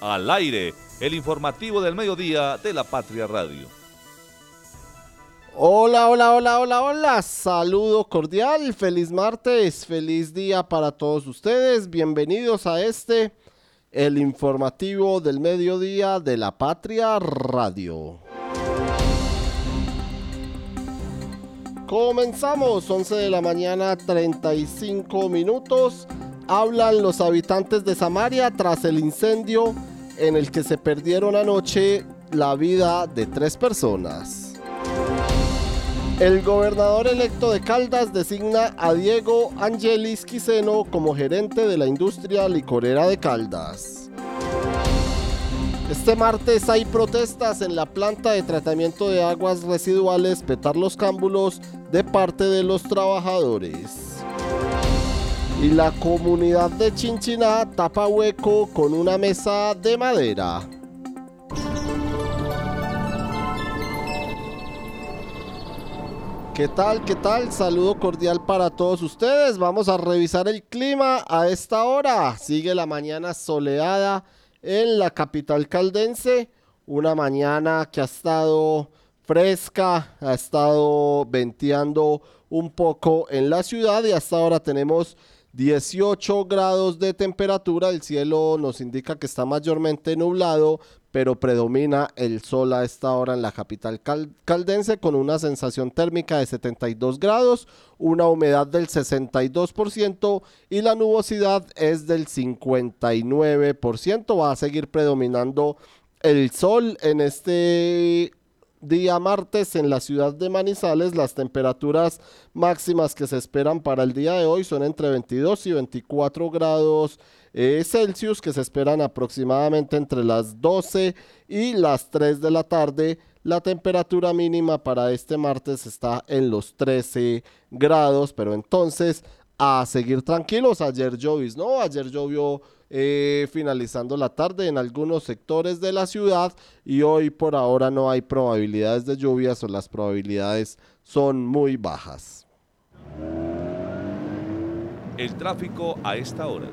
Al aire, el informativo del mediodía de la Patria Radio. Hola, hola, hola, hola, hola. Saludo cordial, feliz martes, feliz día para todos ustedes. Bienvenidos a este, el informativo del mediodía de la Patria Radio. Comenzamos, 11 de la mañana, 35 minutos. Hablan los habitantes de Samaria tras el incendio en el que se perdieron anoche la vida de tres personas. El gobernador electo de Caldas designa a Diego Angelis Quiseno como gerente de la industria licorera de Caldas. Este martes hay protestas en la planta de tratamiento de aguas residuales Petar los Cámbulos de parte de los trabajadores. Y la comunidad de Chinchiná tapa hueco con una mesa de madera. ¿Qué tal? ¿Qué tal? Saludo cordial para todos ustedes. Vamos a revisar el clima a esta hora. Sigue la mañana soleada en la capital caldense. Una mañana que ha estado fresca, ha estado venteando un poco en la ciudad y hasta ahora tenemos 18 grados de temperatura, el cielo nos indica que está mayormente nublado, pero predomina el sol a esta hora en la capital caldense con una sensación térmica de 72 grados, una humedad del 62% y la nubosidad es del 59%. Va a seguir predominando el sol en este día martes en la ciudad de Manizales. Las temperaturas máximas que se esperan para el día de hoy son entre 22 y 24 grados eh, Celsius, que se esperan aproximadamente entre las 12 y las 3 de la tarde. La temperatura mínima para este martes está en los 13 grados, pero entonces a seguir tranquilos. Ayer llovió, Ayer llovió eh, finalizando la tarde en algunos sectores de la ciudad y hoy por ahora no hay probabilidades de lluvias o las probabilidades son muy bajas. El tráfico a esta hora.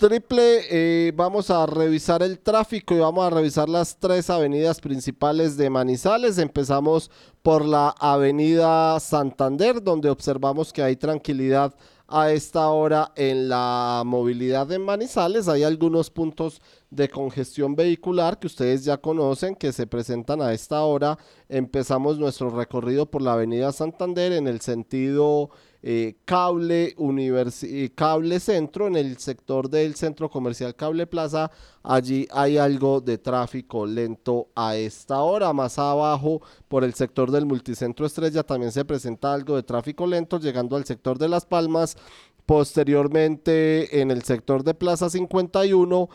Triple, eh, vamos a revisar el tráfico y vamos a revisar las tres avenidas principales de Manizales. Empezamos por la avenida Santander, donde observamos que hay tranquilidad a esta hora en la movilidad en Manizales. Hay algunos puntos de congestión vehicular que ustedes ya conocen que se presentan a esta hora. Empezamos nuestro recorrido por la avenida Santander en el sentido eh, cable, eh, cable centro, en el sector del centro comercial Cable Plaza, allí hay algo de tráfico lento a esta hora. Más abajo, por el sector del multicentro Estrella, también se presenta algo de tráfico lento, llegando al sector de Las Palmas. Posteriormente, en el sector de Plaza 51,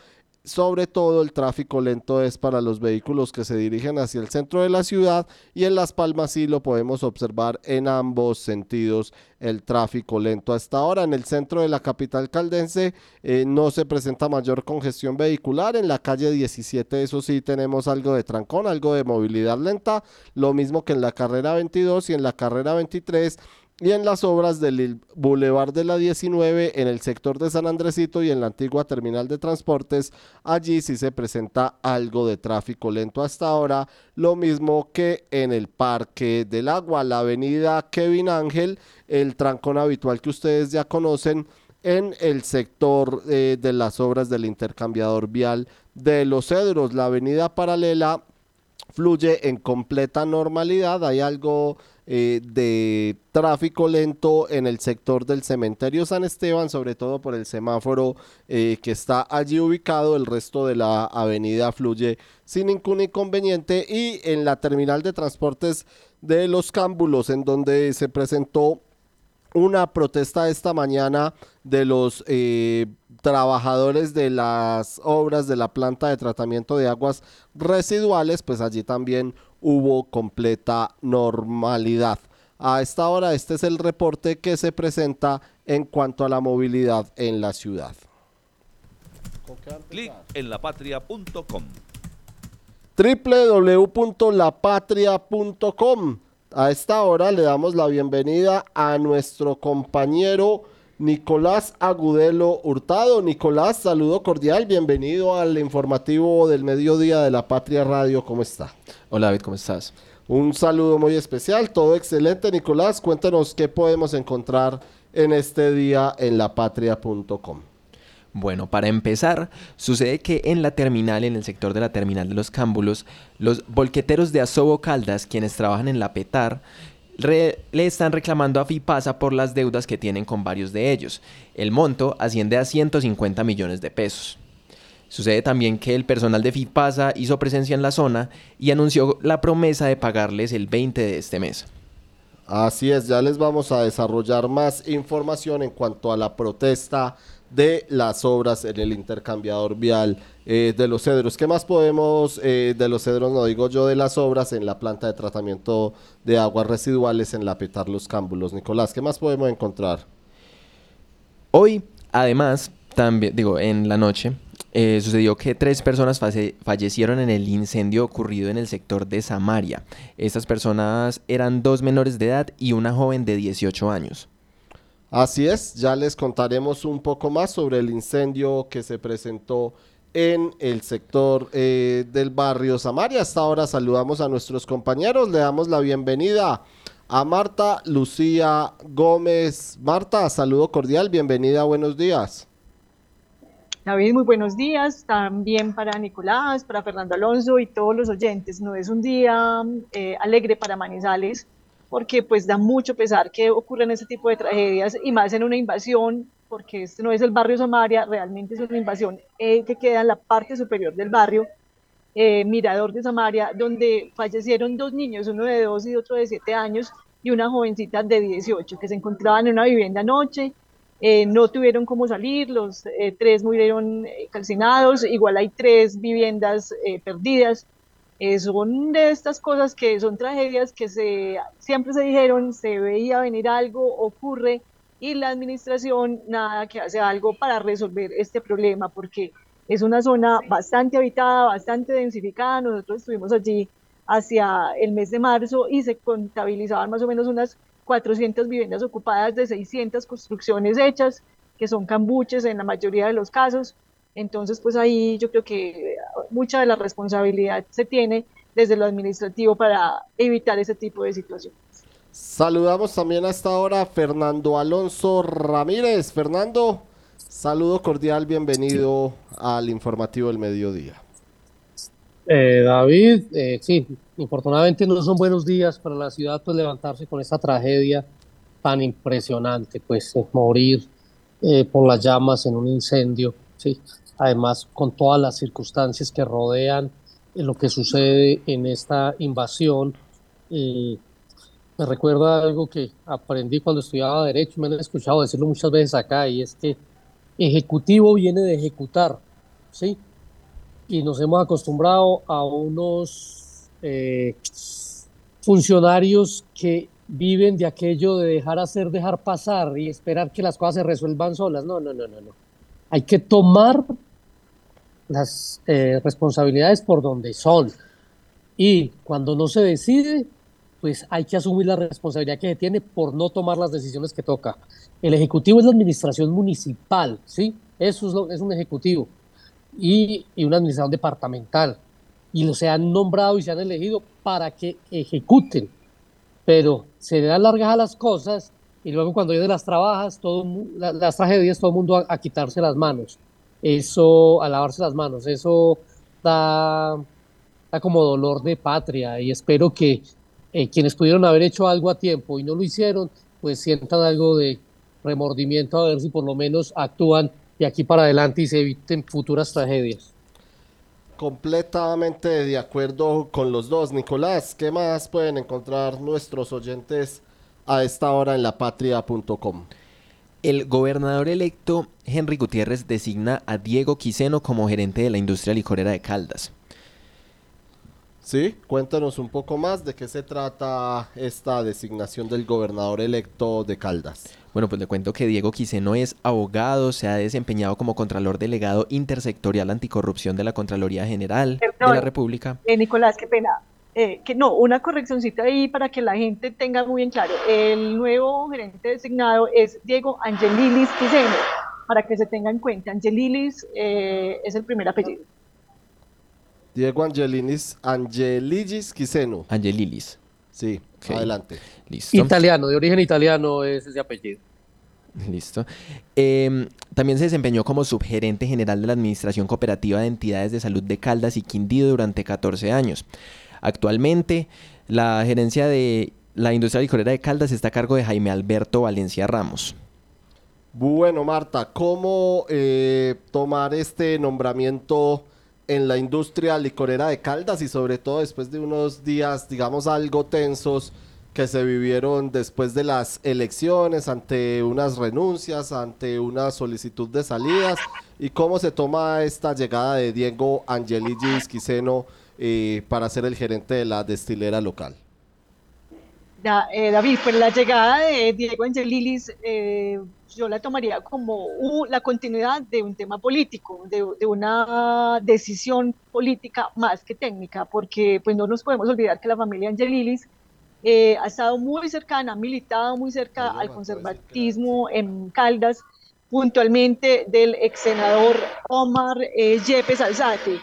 sobre todo el tráfico lento es para los vehículos que se dirigen hacia el centro de la ciudad y en Las Palmas sí lo podemos observar en ambos sentidos el tráfico lento. Hasta ahora en el centro de la capital caldense eh, no se presenta mayor congestión vehicular. En la calle 17 eso sí tenemos algo de trancón, algo de movilidad lenta, lo mismo que en la carrera 22 y en la carrera 23 y en las obras del Boulevard de la 19 en el sector de San Andresito y en la antigua terminal de transportes, allí sí se presenta algo de tráfico lento hasta ahora, lo mismo que en el Parque del Agua, la avenida Kevin Ángel, el trancón habitual que ustedes ya conocen en el sector eh, de las obras del intercambiador vial de los Cedros, la avenida paralela fluye en completa normalidad, hay algo eh, de tráfico lento en el sector del cementerio San Esteban, sobre todo por el semáforo eh, que está allí ubicado, el resto de la avenida fluye sin ningún inconveniente. Y en la terminal de transportes de los cámbulos en donde se presentó una protesta esta mañana de los eh, trabajadores de las obras de la planta de tratamiento de aguas residuales, pues allí también hubo completa normalidad. A esta hora este es el reporte que se presenta en cuanto a la movilidad en la ciudad. Clic en lapatria.com. www.lapatria.com. A esta hora le damos la bienvenida a nuestro compañero Nicolás Agudelo Hurtado. Nicolás, saludo cordial, bienvenido al informativo del mediodía de la Patria Radio. ¿Cómo está? Hola David, ¿cómo estás? Un saludo muy especial, todo excelente. Nicolás, cuéntanos qué podemos encontrar en este día en lapatria.com. Bueno, para empezar, sucede que en la terminal, en el sector de la terminal de los Cámbulos, los volqueteros de Asobo Caldas, quienes trabajan en la PETAR, le están reclamando a FIPASA por las deudas que tienen con varios de ellos. El monto asciende a 150 millones de pesos. Sucede también que el personal de FIPASA hizo presencia en la zona y anunció la promesa de pagarles el 20 de este mes. Así es, ya les vamos a desarrollar más información en cuanto a la protesta de las obras en el intercambiador vial eh, de los cedros. ¿Qué más podemos eh, de los cedros, no digo yo, de las obras en la planta de tratamiento de aguas residuales en la Petar Los Cámbulos? Nicolás, ¿qué más podemos encontrar? Hoy, además, también, digo, en la noche, eh, sucedió que tres personas fallecieron en el incendio ocurrido en el sector de Samaria. Estas personas eran dos menores de edad y una joven de 18 años. Así es, ya les contaremos un poco más sobre el incendio que se presentó en el sector eh, del barrio Samaria. Hasta ahora saludamos a nuestros compañeros, le damos la bienvenida a Marta Lucía Gómez. Marta, saludo cordial, bienvenida, buenos días. David, muy buenos días. También para Nicolás, para Fernando Alonso y todos los oyentes. No es un día eh, alegre para Manizales porque pues da mucho pesar que ocurran ese tipo de tragedias y más en una invasión, porque este no es el barrio Samaria, realmente es una invasión eh, que queda en la parte superior del barrio, eh, Mirador de Samaria, donde fallecieron dos niños, uno de dos y otro de siete años, y una jovencita de 18, que se encontraban en una vivienda anoche, eh, no tuvieron cómo salir, los tres murieron calcinados, igual hay tres viviendas perdidas, son de estas cosas que son tragedias que se, siempre se dijeron, se veía venir algo, ocurre y la administración nada que hace algo para resolver este problema porque es una zona bastante habitada, bastante densificada. Nosotros estuvimos allí hacia el mes de marzo y se contabilizaban más o menos unas 400 viviendas ocupadas de 600 construcciones hechas, que son cambuches en la mayoría de los casos. Entonces, pues ahí yo creo que mucha de la responsabilidad se tiene desde lo administrativo para evitar ese tipo de situaciones. Saludamos también hasta ahora a Fernando Alonso Ramírez. Fernando, saludo cordial, bienvenido al informativo del mediodía. Eh, David, eh, sí, infortunadamente no son buenos días para la ciudad pues levantarse con esta tragedia tan impresionante, pues morir eh, por las llamas en un incendio, sí, además con todas las circunstancias que rodean lo que sucede en esta invasión. me recuerda algo que aprendí cuando estudiaba Derecho, me han escuchado decirlo muchas veces acá, y es que ejecutivo viene de ejecutar, ¿sí? Y nos hemos acostumbrado a unos eh, funcionarios que viven de aquello de dejar hacer, dejar pasar y esperar que las cosas se resuelvan solas. No, no, no, no, no. Hay que tomar las eh, responsabilidades por donde son. Y cuando no se decide, pues hay que asumir la responsabilidad que se tiene por no tomar las decisiones que toca. El ejecutivo es la administración municipal, ¿sí? Eso es, lo, un ejecutivo y, y, una administración departamental. Y se han nombrado y se han elegido para que ejecuten. Pero se le dan largas a las cosas y luego cuando vienen las trabajas, todo, las tragedias, todo el mundo a quitarse las manos eso, a lavarse las manos, eso da, da como dolor de patria y espero que eh, quienes pudieron haber hecho algo a tiempo y no lo hicieron, pues sientan algo de remordimiento a ver si por lo menos actúan de aquí para adelante y se eviten futuras tragedias. Completamente de acuerdo con los dos. Nicolás, ¿qué más pueden encontrar nuestros oyentes a esta hora en lapatria.com? El gobernador electo Henry Gutiérrez designa a Diego Quiseno como gerente de la industria licorera de Caldas. Sí, cuéntanos un poco más de qué se trata esta designación del gobernador electo de Caldas. Bueno, pues le cuento que Diego Quiseno es abogado, se ha desempeñado como Contralor Delegado Intersectorial Anticorrupción de la Contraloría General de la República. Eh, Nicolás, qué pena. Eh, que no, una correccioncita ahí para que la gente tenga muy bien claro. El nuevo gerente designado es Diego Angelilis Quiseno, para que se tenga en cuenta. Angelilis eh, es el primer apellido. Diego Angelinis, Angeligis Quiseno. Angelilis. Sí, adelante. Listo. Italiano, de origen italiano es ese apellido. Listo. Em, también se desempeñó como subgerente general de la Administración Cooperativa de Entidades de Salud de Caldas y Quindío durante 14 años. Actualmente, la gerencia de la industria licorera de Caldas está a cargo de Jaime Alberto Valencia Ramos. Bueno, Marta, ¿cómo eh, tomar este nombramiento en la industria licorera de Caldas y sobre todo después de unos días, digamos, algo tensos que se vivieron después de las elecciones, ante unas renuncias, ante una solicitud de salidas? ¿Y cómo se toma esta llegada de Diego Angeligis Quiseno eh, para ser el gerente de la destilera local? Da- eh, David, pues la llegada de Diego Angelilis eh, yo la tomaría como la continuidad de un tema político, de, de una decisión política más que técnica, porque pues no nos podemos olvidar que la familia Angelilis eh, ha estado muy cercana, ha militado muy cerca al conservatismo en Caldas, puntualmente del ex senador Omar eh, Yepes Alzate.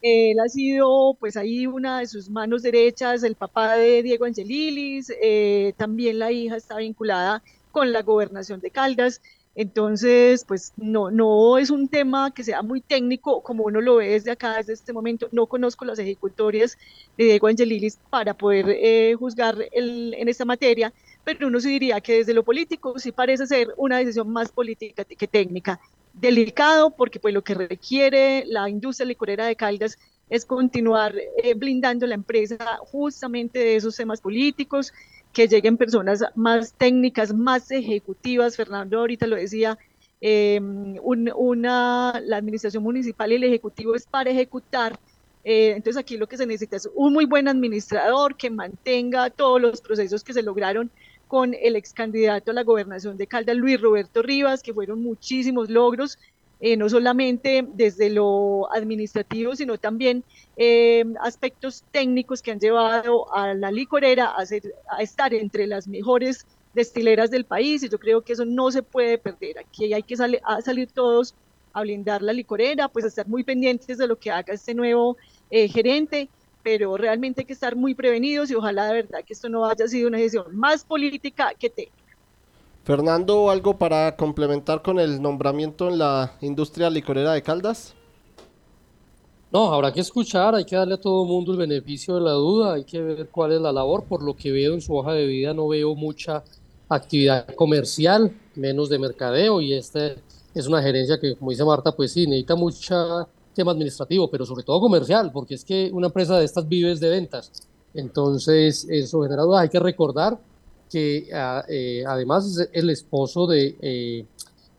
Él ha sido, pues ahí una de sus manos derechas, el papá de Diego Angelilis, eh, también la hija está vinculada con la gobernación de Caldas. Entonces, pues no, no es un tema que sea muy técnico como uno lo ve desde acá, desde este momento. No conozco las ejecutorias de Diego Angelilis para poder eh, juzgar el- en esta materia, pero uno sí diría que desde lo político sí parece ser una decisión más política que técnica delicado porque pues lo que requiere la industria licorera de Caldas es continuar eh, blindando la empresa justamente de esos temas políticos, que lleguen personas más técnicas, más ejecutivas. Fernando ahorita lo decía, eh, un- una, la administración municipal y el ejecutivo es para ejecutar. Eh, entonces aquí lo que se necesita es un muy buen administrador que mantenga todos los procesos que se lograron con el ex candidato a la gobernación de Caldas, Luis Roberto Rivas, que fueron muchísimos logros, eh, no solamente desde lo administrativo, sino también eh, aspectos técnicos que han llevado a la licorera a, ser- a estar entre las mejores destileras del país y yo creo que eso no se puede perder. Aquí hay que salir todos a blindar la licorera, pues a estar muy pendientes de lo que haga este nuevo eh, gerente, pero realmente hay que estar muy prevenidos y ojalá de verdad que esto no haya sido una decisión más política que técnica. Fernando, ¿algo para complementar con el nombramiento en la industria licorera de Caldas? No, habrá que escuchar, hay que darle a todo mundo el beneficio de la duda, hay que ver cuál es la labor. Por lo que veo en su hoja de vida, no veo mucha actividad comercial, menos de mercadeo, y esta es una gerencia que, como dice Marta, pues sí, necesita mucho tema administrativo, pero sobre todo comercial, porque es que una empresa de estas vive es de ventas. Entonces, eso genera dudas. Hay que recordar que ah, eh, además es el esposo de eh,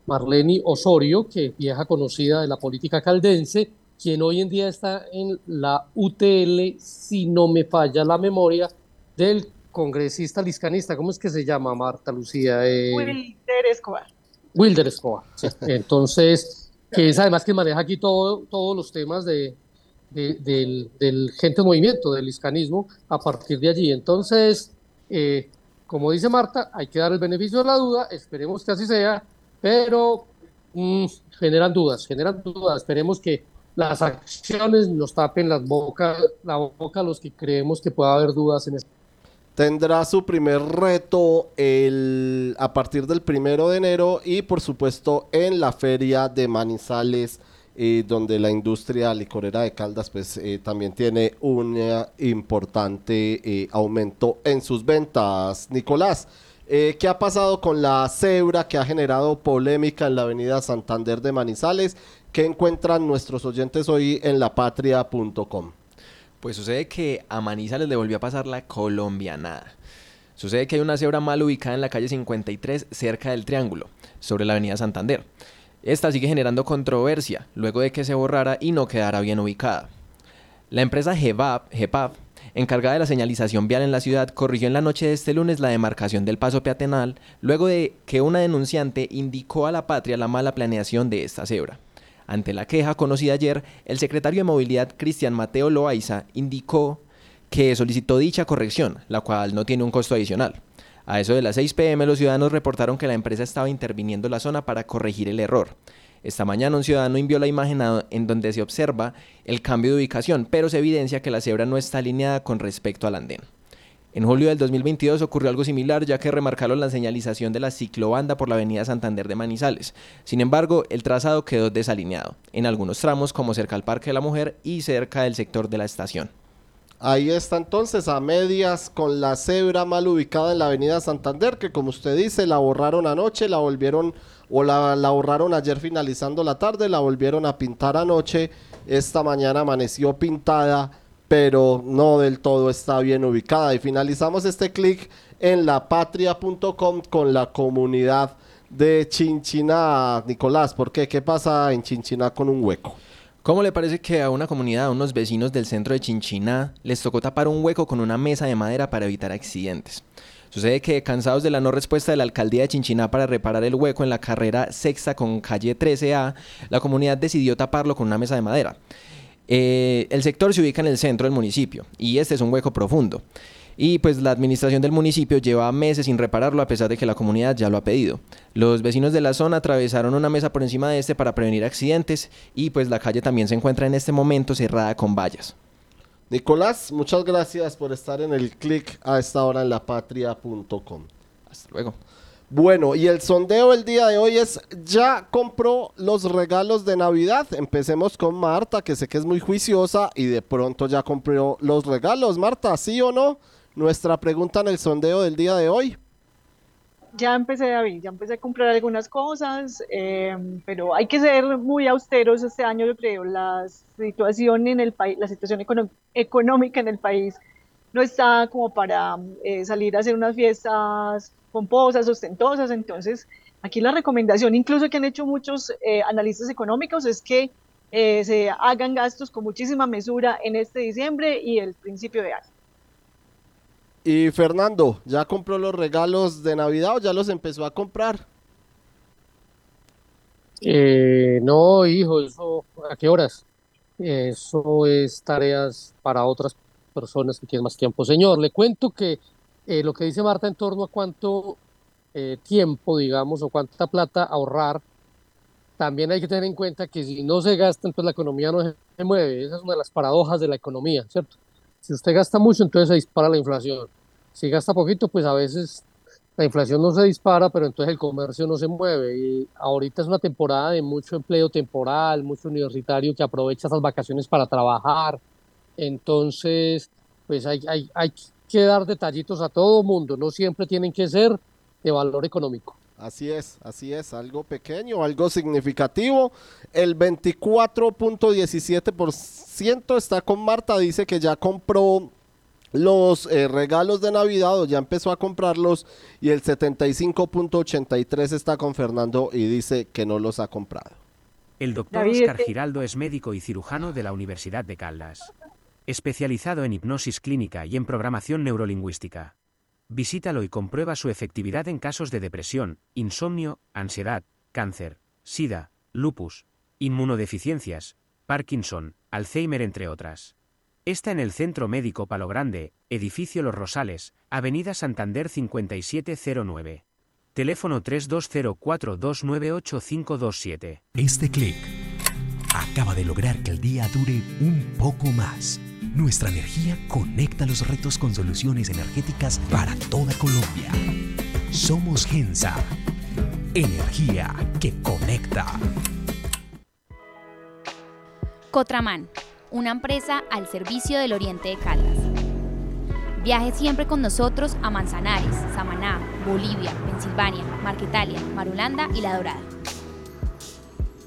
Marlene Osorio, que vieja conocida de la política caldense, quien hoy en día está en la UTL, si no me falla la memoria, del congresista liscanista. ¿Cómo es que se llama, Marta Lucía? Eh, Wilder Escobar. Wilder Escobar. sí. Entonces, que es además que maneja aquí todo, todos los temas de, de- del, del gente en movimiento, del hiscanismo, a partir de allí. Entonces, eh, como dice Marta, hay que dar el beneficio de la duda, esperemos que así sea, pero mm, generan dudas, generan dudas. Esperemos que las acciones nos tapen las bocas, la boca a los que creemos que pueda haber dudas en esto. Tendrá su primer reto el, a partir del primero de enero y por supuesto en la feria de Manizales, eh, donde la industria licorera de Caldas pues eh, también tiene un eh, importante eh, aumento en sus ventas. Nicolás, eh, ¿qué ha pasado con la cebra que ha generado polémica en la avenida Santander de Manizales? ¿Qué encuentran nuestros oyentes hoy en lapatria.com? Pues sucede que a Manizales le volvió a pasar la colombianada. Sucede que hay una cebra mal ubicada en la calle 53 cerca del Triángulo, sobre la avenida Santander. Esta sigue generando controversia luego de que se borrara y no quedara bien ubicada. La empresa GEPAP, encargada de la señalización vial en la ciudad, corrigió en la noche de este lunes la demarcación del paso peatonal luego de que una denunciante indicó a la patria la mala planeación de esta cebra. Ante la queja conocida ayer, el secretario de Movilidad Cristian Mateo Loaiza indicó que solicitó dicha corrección, la cual no tiene un costo adicional. A eso de las 6 pm los ciudadanos reportaron que la empresa estaba interviniendo la zona para corregir el error. Esta mañana un ciudadano envió la imagen en donde se observa el cambio de ubicación, pero se evidencia que la cebra no está alineada con respecto al andén. En julio del 2022 ocurrió algo similar ya que remarcaron la señalización de la ciclobanda por la avenida Santander de Manizales. Sin embargo, el trazado quedó desalineado, en algunos tramos como cerca al Parque de la Mujer y cerca del sector de la estación. Ahí está entonces a medias con la cebra mal ubicada en la avenida Santander, que como usted dice, la borraron anoche, la volvieron o la, la borraron ayer finalizando la tarde, la volvieron a pintar anoche, esta mañana amaneció pintada, pero no del todo está bien ubicada. Y finalizamos este clic en lapatria.com con la comunidad de Chinchiná. Nicolás, ¿por qué? ¿Qué pasa en Chinchiná con un hueco? ¿Cómo le parece que a una comunidad, a unos vecinos del centro de Chinchiná, les tocó tapar un hueco con una mesa de madera para evitar accidentes? Sucede que, cansados de la no respuesta de la alcaldía de Chinchiná para reparar el hueco en la carrera sexta con calle 13A, la comunidad decidió taparlo con una mesa de madera. Eh, el sector se ubica en el centro del municipio y este es un hueco profundo y pues la administración del municipio lleva meses sin repararlo a pesar de que la comunidad ya lo ha pedido. Los vecinos de la zona atravesaron una mesa por encima de este para prevenir accidentes y pues la calle también se encuentra en este momento cerrada con vallas. Nicolás, muchas gracias por estar en el clic a esta hora en lapatria.com. Hasta luego. Bueno, y el sondeo el día de hoy es, ¿ya compró los regalos de Navidad? Empecemos con Marta, que sé que es muy juiciosa y de pronto ya compró los regalos. Marta, ¿sí o no? Nuestra pregunta en el sondeo del día de hoy. Ya empecé, David, ya empecé a comprar algunas cosas, em, pero hay que ser muy austeros este año, yo creo. La situación en el país, la situación económica en el país no está como para eh, salir a hacer unas fiestas pomposas, ostentosas. Entonces, aquí la recomendación, incluso que han hecho muchos eh, analistas económicos, es que eh, se hagan gastos con muchísima mesura en este diciembre y el principio de año. Y Fernando, ¿ya compró los regalos de Navidad o ya los empezó a comprar? Eh, no, hijo, eso, ¿a qué horas? Eso es tareas para otras personas que tienen más tiempo. Señor, le cuento que eh, lo que dice Marta en torno a cuánto eh, tiempo, digamos, o cuánta plata ahorrar, también hay que tener en cuenta que si no se gasta, entonces la economía no se mueve. Esa es una de las paradojas de la economía, ¿cierto? Si usted gasta mucho, entonces se dispara la inflación. Si gasta poquito, pues a veces la inflación no se dispara, pero entonces el comercio no se mueve. Y ahorita es una temporada de mucho empleo temporal, mucho universitario que aprovecha esas vacaciones para trabajar. Entonces, pues hay, hay, hay que dar detallitos a todo mundo, no siempre tienen que ser de valor económico. Así es, así es, algo pequeño, algo significativo. El 24.17% está con Marta, dice que ya compró los eh, regalos de Navidad o ya empezó a comprarlos y el 75.83 está con Fernando y dice que no los ha comprado. El doctor Oscar Giraldo es médico y cirujano de la Universidad de Caldas, especializado en hipnosis clínica y en programación neurolingüística. Visítalo y comprueba su efectividad en casos de depresión, insomnio, ansiedad, cáncer, sida, lupus, inmunodeficiencias, Parkinson, Alzheimer entre otras. Está en el Centro Médico Palo Grande, Edificio Los Rosales, Avenida Santander 5709. Teléfono 3204298527. Este clic acaba de lograr que el día dure un poco más. Nuestra energía conecta los retos con soluciones energéticas para toda Colombia. Somos Gensa. Energía que conecta. Cotraman, una empresa al servicio del Oriente de Caldas. Viaje siempre con nosotros a Manzanares, Samaná, Bolivia, Pensilvania, Marquetalia, Marulanda y La Dorada.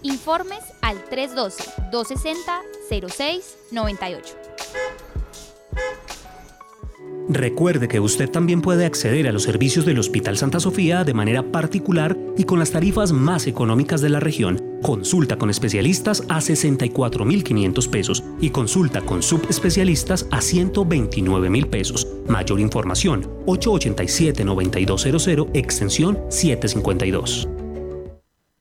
Informes al 312-260-0698. Recuerde que usted también puede acceder a los servicios del Hospital Santa Sofía de manera particular y con las tarifas más económicas de la región. Consulta con especialistas a 64.500 pesos y consulta con subespecialistas a 129.000 pesos. Mayor información 887-9200 extensión 752.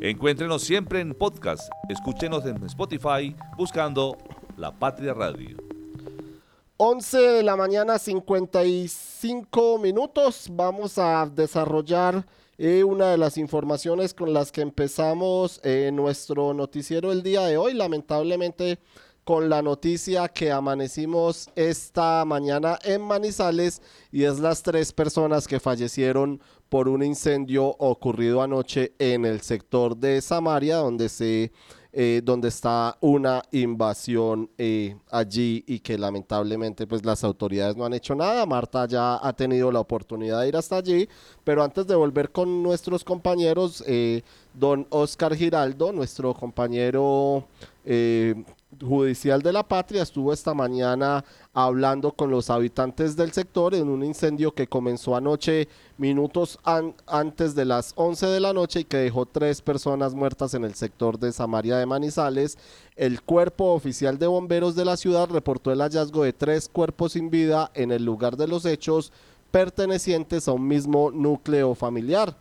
Encuéntrenos siempre en podcast. Escúchenos en Spotify buscando La Patria Radio. 11 de la mañana, 55 minutos. Vamos a desarrollar eh, una de las informaciones con las que empezamos eh, nuestro noticiero el día de hoy. Lamentablemente, con la noticia que amanecimos esta mañana en Manizales y es las tres personas que fallecieron por un incendio ocurrido anoche en el sector de Samaria, donde se eh, donde está una invasión eh, allí y que lamentablemente pues las autoridades no han hecho nada. Marta ya ha tenido la oportunidad de ir hasta allí, pero antes de volver con nuestros compañeros, eh, don Oscar Giraldo, nuestro compañero Judicial de la Patria estuvo esta mañana hablando con los habitantes del sector en un incendio que comenzó anoche minutos antes de las 11 de la noche y que dejó tres personas muertas en el sector de Samaria de Manizales. El cuerpo oficial de bomberos de la ciudad reportó el hallazgo de tres cuerpos sin vida en el lugar de los hechos pertenecientes a un mismo núcleo familiar.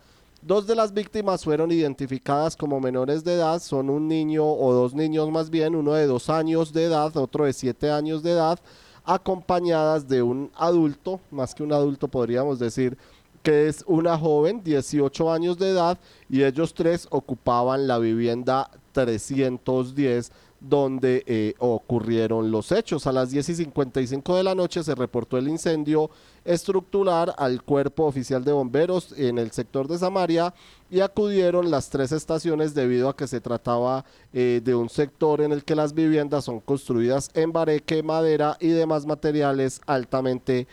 Dos de las víctimas fueron identificadas como menores de edad, son un niño o dos niños más bien, uno de dos años de edad, otro de siete años de edad, acompañadas de un adulto, más que un adulto podríamos decir que es una joven, 18 años de edad, y ellos tres ocupaban la vivienda 310 donde eh, ocurrieron los hechos. A las 10 y 55 de la noche se reportó el incendio estructural al cuerpo oficial de bomberos en el sector de Samaria y acudieron las tres estaciones debido a que se trataba eh, de un sector en el que las viviendas son construidas en bareque, madera y demás materiales altamente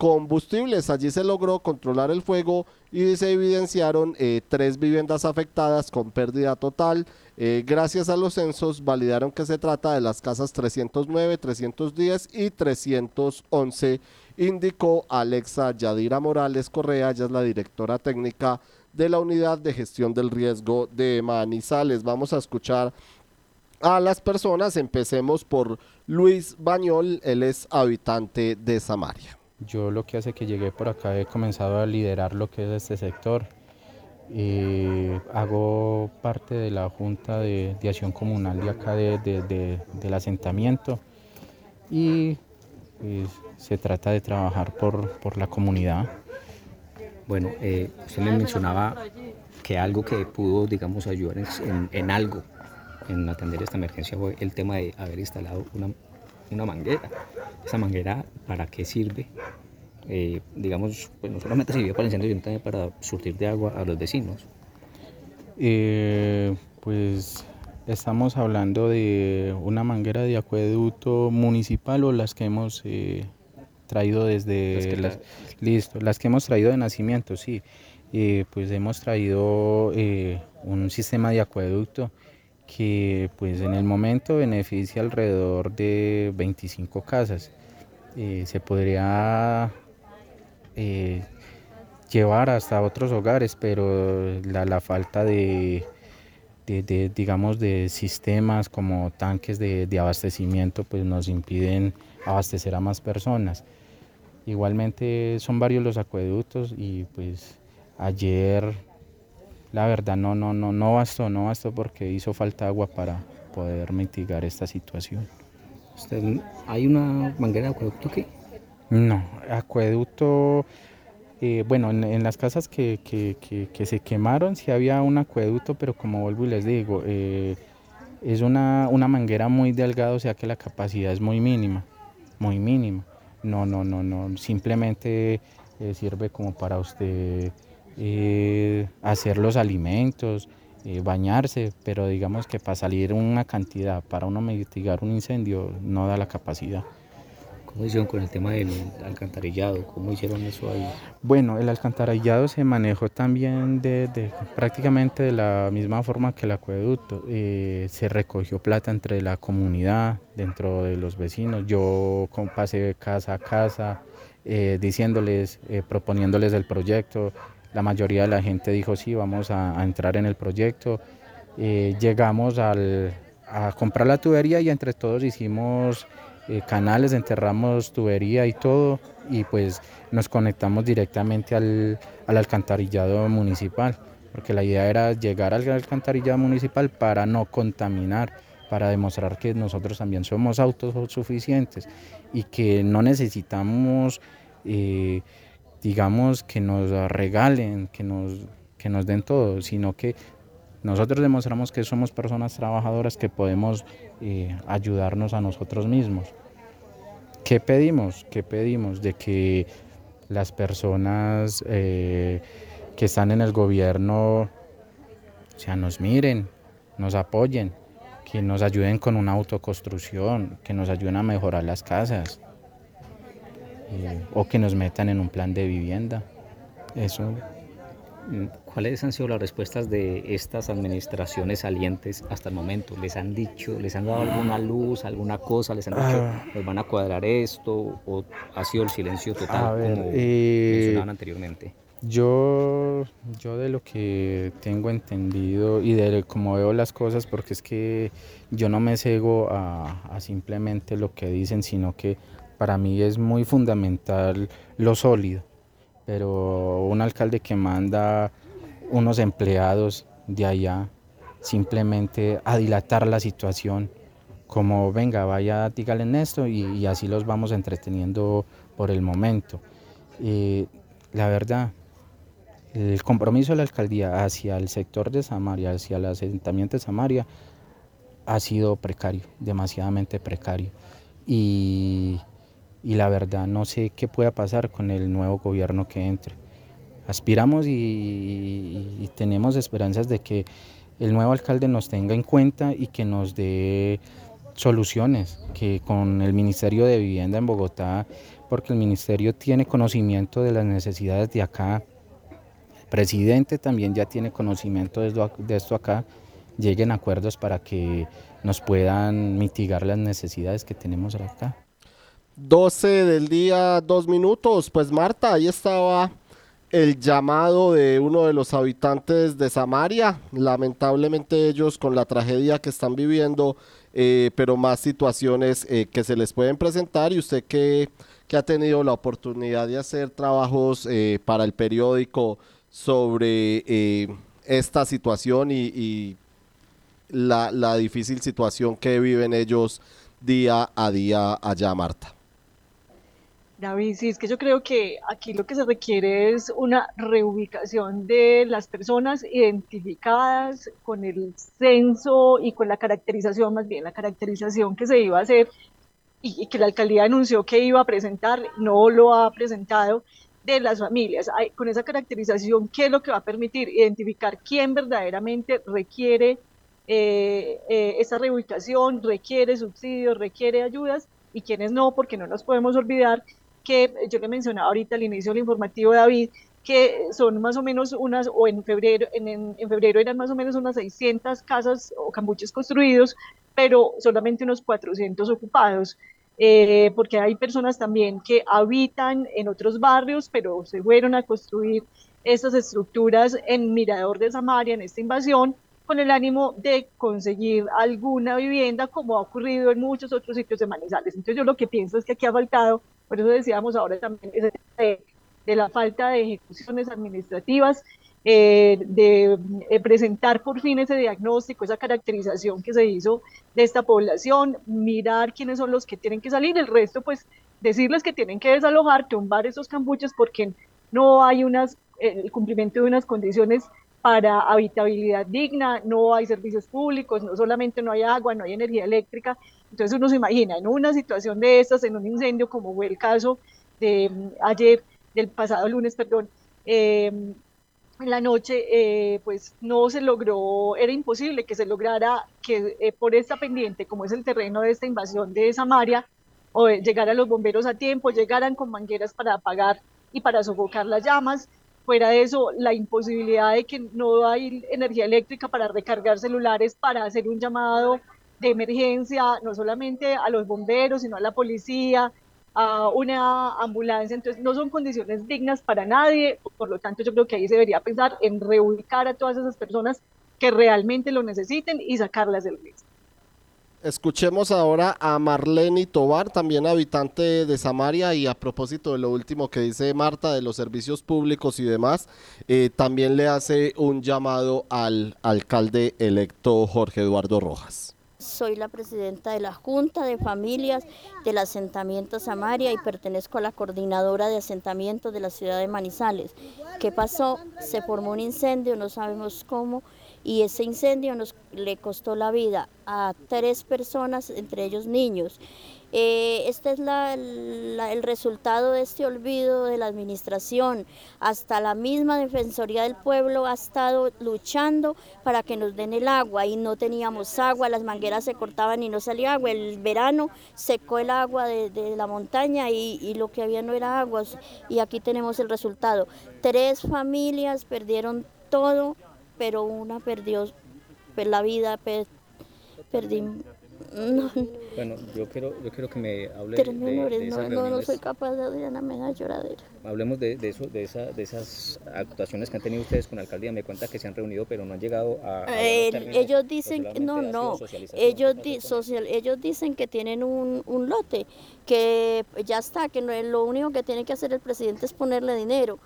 combustibles. Allí se logró controlar el fuego y se evidenciaron eh, tres viviendas afectadas con pérdida total. Eh, gracias a los censos validaron que se trata de las casas 309, 310 y 311, indicó Alexa Yadira Morales Correa, ella es la directora técnica de la Unidad de Gestión del Riesgo de Manizales. Vamos a escuchar a las personas, empecemos por Luis Bañol, él es habitante de Samaria. Yo lo que hace que llegué por acá he comenzado a liderar lo que es este sector. Eh, hago parte de la Junta de, Acción Comunal de acá del asentamiento y pues, se trata de trabajar por, la comunidad. Bueno, eh, usted me mencionaba que algo que pudo, digamos, ayudar en, en, algo en atender esta emergencia fue el tema de haber instalado una, una manguera. Esa manguera, ¿para qué sirve? Eh, digamos, pues no solamente sirvió para el incendio, sino también para surtir de agua a los vecinos. Eh, pues estamos hablando de una manguera de acueducto municipal o las que hemos eh, traído desde las, listo, las que hemos traído de nacimiento, sí. pues hemos traído un sistema de acueducto que pues en el momento beneficia alrededor de 25 casas. Eh, se podría eh, llevar hasta otros hogares, pero la, falta de, digamos, de sistemas como tanques de, abastecimiento pues nos impiden abastecer a más personas. Igualmente son varios los acueductos y pues ayer la verdad no, no, no, no bastó, no bastó porque hizo falta agua para poder mitigar esta situación. ¿Hay una manguera de acueducto aquí? No, acueducto, eh, bueno, en, las casas que, se quemaron sí había un acueducto, pero como vuelvo y les digo, eh, es una, una manguera muy delgada, o sea que la capacidad es muy mínima, muy mínima. No, no, no, no, simplemente eh, sirve como para usted eh, hacer los alimentos, eh, bañarse, pero digamos que para salir una cantidad, para uno mitigar un incendio, no da la capacidad. ¿Cómo hicieron con el tema del alcantarillado? ¿Cómo hicieron eso ahí? Bueno, el alcantarillado se manejó también de, prácticamente de la misma forma que el acueducto. Eh, se recogió plata entre la comunidad, dentro de los vecinos. Yo pasé casa a casa eh, diciéndoles, eh, proponiéndoles el proyecto. La mayoría de la gente dijo sí, vamos a, entrar en el proyecto. llegamos al, a comprar la tubería y entre todos hicimos eh, canales, enterramos tubería y todo y pues nos conectamos directamente al, alcantarillado municipal, porque la idea era llegar al alcantarillado municipal para no contaminar, para demostrar que nosotros también somos autosuficientes y que no necesitamos, eh, digamos, que nos regalen, que nos, que nos den todo, sino que nosotros demostramos que somos personas trabajadoras que podemos eh, ayudarnos a nosotros mismos. ¿Qué pedimos? ¿Qué pedimos? De que las personas eh, que están en el gobierno o nos miren, nos apoyen, que nos ayuden con una autoconstrucción, que nos ayuden a mejorar las casas eh, o que nos metan en un plan de vivienda. Eso ¿Cuáles han sido las respuestas de estas administraciones salientes hasta el momento? ¿Les han dicho, les han dado alguna luz, alguna cosa? ¿Les han dicho, ah. nos van a cuadrar esto? ¿O ha sido el silencio total como eh, mencionaban anteriormente? Yo, yo de lo que tengo entendido y de cómo veo las cosas, porque es que yo no me cego a, a simplemente lo que dicen, sino que para mí es muy fundamental lo sólido pero un alcalde que manda unos empleados de allá simplemente a dilatar la situación, como venga, vaya, dígale en esto y, así los vamos entreteniendo por el momento. la verdad, el compromiso de la alcaldía hacia el sector de Samaria, hacia el asentamiento de Samaria, ha sido precario, demasiadamente precario. Y y la verdad no sé qué pueda pasar con el nuevo gobierno que entre. Aspiramos y, tenemos esperanzas de que el nuevo alcalde nos tenga en cuenta y que nos dé soluciones, que con el Ministerio de Vivienda en Bogotá, porque el Ministerio tiene conocimiento de las necesidades de acá, el presidente también ya tiene conocimiento de esto acá, lleguen acuerdos para que nos puedan mitigar las necesidades que tenemos acá. 12 del día, dos minutos. Pues Marta, ahí estaba el llamado de uno de los habitantes de Samaria. Lamentablemente ellos con la tragedia que están viviendo, eh, pero más situaciones eh, que se les pueden presentar. Y usted que, ha tenido la oportunidad de hacer trabajos eh, para el periódico sobre esta situación y, la, la difícil situación que viven ellos día a día allá, Marta. David, sí, es que yo creo que aquí lo que se requiere es una reubicación de las personas identificadas con el censo y con la caracterización, más bien la caracterización que se iba a hacer y, que la alcaldía anunció que iba a presentar, no lo ha presentado, de las familias. con esa caracterización, ¿qué es lo que va a permitir? Identificar quién verdaderamente requiere eh, eh, esa reubicación, requiere subsidios, requiere ayudas y quiénes no, porque no nos podemos olvidar que yo le mencionaba ahorita al inicio del informativo, David, que son más o menos unas, o en febrero, en, en, febrero eran más o menos unas 600 casas o cambuches construidos, pero solamente unos 400 ocupados. Eh, porque hay personas también que habitan en otros barrios, pero se fueron a construir estas estructuras en Mirador de Samaria, en esta invasión, con el ánimo de conseguir alguna vivienda, como ha ocurrido en muchos otros sitios de Manizales. Entonces yo lo que pienso es que aquí ha faltado, por eso decíamos ahora también, de, de la falta de ejecuciones administrativas, eh, de, de, presentar por fin ese diagnóstico, esa caracterización que se hizo de esta población, mirar quiénes son los que tienen que salir, el resto pues decirles que tienen que desalojar, tumbar esos cambuches porque no hay unas, el cumplimiento de unas condiciones para habitabilidad digna, no hay servicios públicos, no solamente no hay agua, no hay energía eléctrica. Entonces uno se imagina en una situación de estas, en un incendio como fue el caso de mm, ayer, del pasado lunes, perdón, em, en la noche, eh, pues no se logró, era imposible que se lograra que eh, por esta pendiente, como es el terreno de esta invasión de Samaria, o llegar a los bomberos a tiempo, llegaran con mangueras para apagar y para sofocar las llamas. Fuera de eso, la imposibilidad de que no hay energía eléctrica para recargar celulares, para hacer un llamado de emergencia, no solamente a los bomberos, sino a la policía, a una ambulancia. Entonces, no son condiciones dignas para nadie. Por lo tanto, yo creo que ahí se debería pensar en reubicar a todas esas personas que realmente lo necesiten y sacarlas del riesgo. Escuchemos ahora a Marlene Tobar, también habitante de Samaria, y a propósito de lo último que dice Marta de los servicios públicos y demás, eh, también le hace un llamado al alcalde electo Jorge Eduardo Rojas. Soy la presidenta de la Junta de Familias del asentamiento Samaria y pertenezco a la coordinadora de asentamientos de la ciudad de Manizales. ¿Qué pasó? Se formó un incendio, no sabemos cómo y ese incendio nos le costó la vida a tres personas, entre ellos niños. Eh, este es el resultado de este olvido de la administración. Hasta la misma Defensoría del Pueblo ha estado luchando para que nos den el agua y no teníamos agua, las mangueras se cortaban y no salía agua. El verano secó el agua de, la montaña y, lo que había no era agua. Y aquí tenemos el resultado. Tres familias perdieron todo pero una perdió pues, la vida, Bueno, yo quiero, yo quiero que me hable de, de no, no, no, soy capaz de Adriana, me da lloradera. Hablemos de, de, eso, de, esa, de esas actuaciones que han tenido ustedes con la alcaldía. Me cuenta que se han reunido, pero no han llegado a... ellos dicen, no, no, ellos, social, ellos dicen que tienen un, un lote, que ya está, que no es lo único que tiene que hacer el presidente es ponerle dinero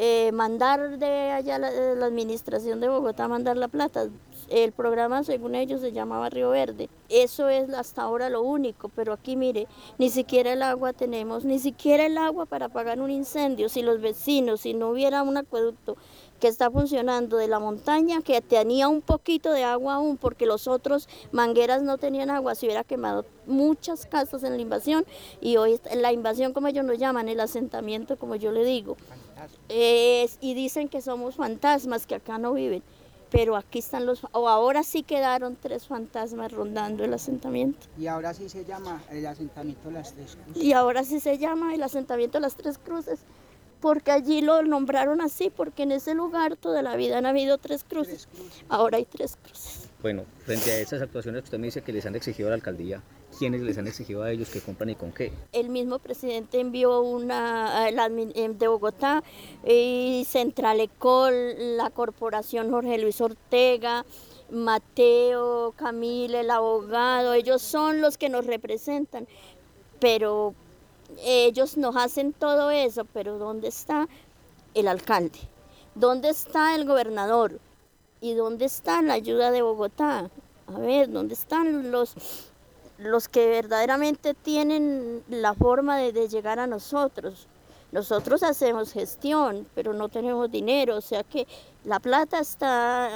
eh, mandar de allá la, la, administración de Bogotá, mandar la plata. El programa, según ellos, se llamaba Río Verde. Eso es hasta ahora lo único, pero aquí mire, ni siquiera el agua tenemos, ni siquiera el agua para apagar un incendio. Si los vecinos, si no hubiera un acueducto que está funcionando de la montaña, que tenía un poquito de agua aún, porque los otros mangueras no tenían agua, se hubiera quemado muchas casas en la invasión y hoy la invasión, como ellos nos llaman, el asentamiento, como yo le digo, es, y dicen que somos fantasmas, que acá no viven. Pero aquí están los, o ahora sí quedaron tres fantasmas rondando el asentamiento. Y ahora sí se llama el asentamiento Las Tres Cruces. Y ahora sí se llama el asentamiento Las Tres Cruces, porque allí lo nombraron así, porque en ese lugar toda la vida han habido tres cruces. Ahora hay tres cruces. Bueno, frente a esas actuaciones que usted me dice que les han exigido a la alcaldía, ¿Quiénes les han exigido a ellos que compran y con qué? El mismo presidente envió una de Bogotá y Centralecol, la corporación Jorge Luis Ortega, Mateo, Camille, el abogado, ellos son los que nos representan, pero ellos nos hacen todo eso, pero ¿dónde está el alcalde? ¿Dónde está el gobernador? ¿Y dónde está la ayuda de Bogotá? A ver, ¿dónde están los los que verdaderamente tienen la forma de, llegar a nosotros. Nosotros hacemos gestión, pero no tenemos dinero, o sea que la plata está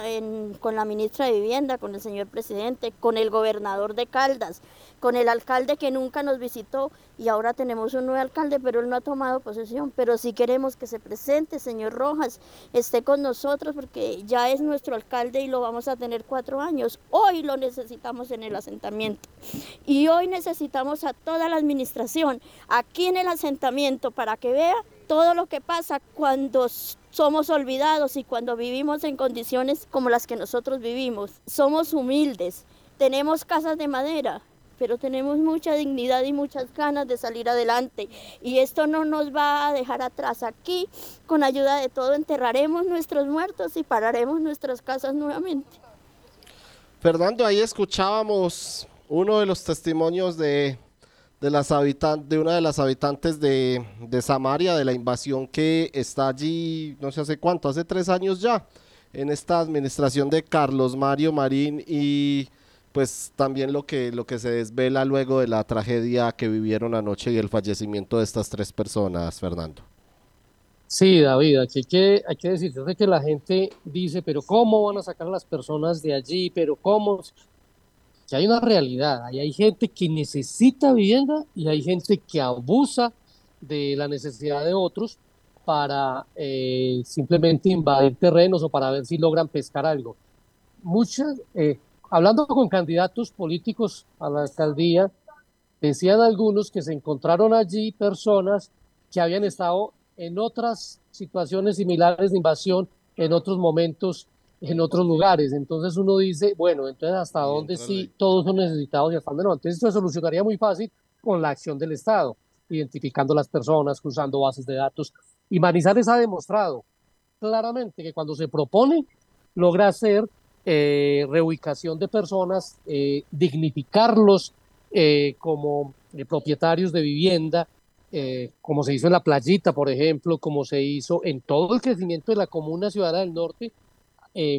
con la ministra de Vivienda, con el señor presidente, con el gobernador de Caldas, con el alcalde que nunca nos visitó y ahora tenemos un nuevo alcalde, pero él no ha tomado posesión. Pero sí queremos que se presente, señor Rojas, esté con nosotros porque ya es nuestro alcalde y lo vamos a tener cuatro años. Hoy lo necesitamos en el asentamiento y hoy necesitamos a toda la administración aquí en el asentamiento para que vea todo lo que pasa cuando somos olvidados y cuando vivimos en condiciones como las que nosotros vivimos. Somos humildes, tenemos casas de madera, pero tenemos mucha dignidad y muchas ganas de salir adelante. Y esto no nos va a dejar atrás. Aquí, con ayuda de todo, enterraremos nuestros muertos y pararemos nuestras casas nuevamente. Fernando, ahí escuchábamos uno de los testimonios de, de, las de una de las habitantes de, de Samaria, de la invasión que está allí, no sé hace cuánto, hace tres años ya, en esta administración de Carlos Mario Marín y pues también lo que, lo que se desvela luego de la tragedia que vivieron anoche y el fallecimiento de estas tres personas, Fernando. Sí, David, aquí hay que, hay que decirte que la gente dice, pero ¿cómo van a sacar a las personas de allí? Pero ¿cómo? Que hay una realidad, ahí hay gente que necesita vivienda y hay gente que abusa de la necesidad de otros para eh, simplemente invadir terrenos o para ver si logran pescar algo. Muchas, eh, hablando con candidatos políticos a la alcaldía, Decían algunos que se encontraron allí personas que habían estado en otras situaciones similares de invasión en otros momentos, en otros lugares. Entonces uno dice, bueno, entonces hasta dónde sí todos son necesitados y hasta dónde no. Entonces esto se solucionaría muy fácil con la acción del Estado, identificando las personas, cruzando bases de datos. Y Manizales ha demostrado claramente que cuando se propone, logra hacer eh, reubicación de personas, eh, dignificarlos eh, como propietarios de vivienda, como se hizo en la playita, por ejemplo, como se hizo en todo el crecimiento de la comuna ciudadana del norte,